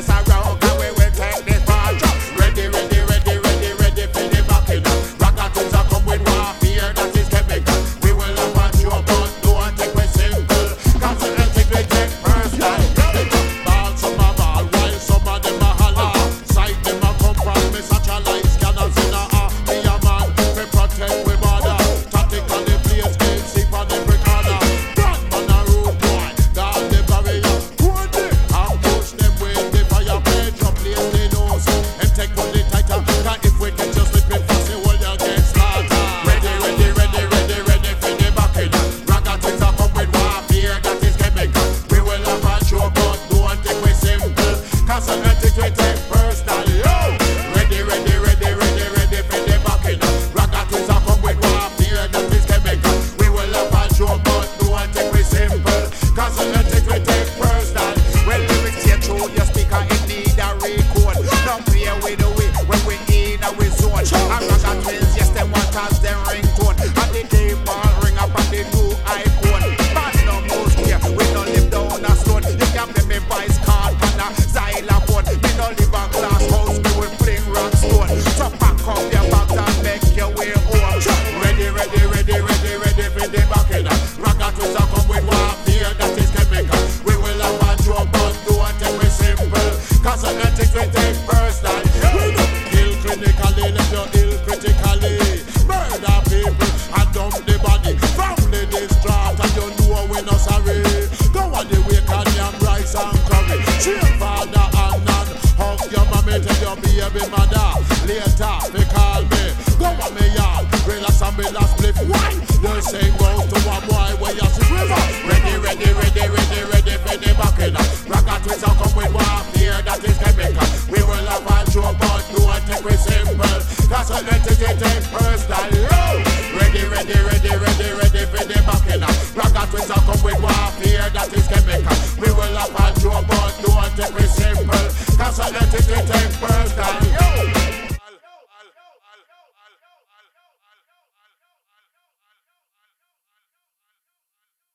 Yes, I advice your baby mother. Later, they call me. Go on me yard, relax and be last split. Why? say same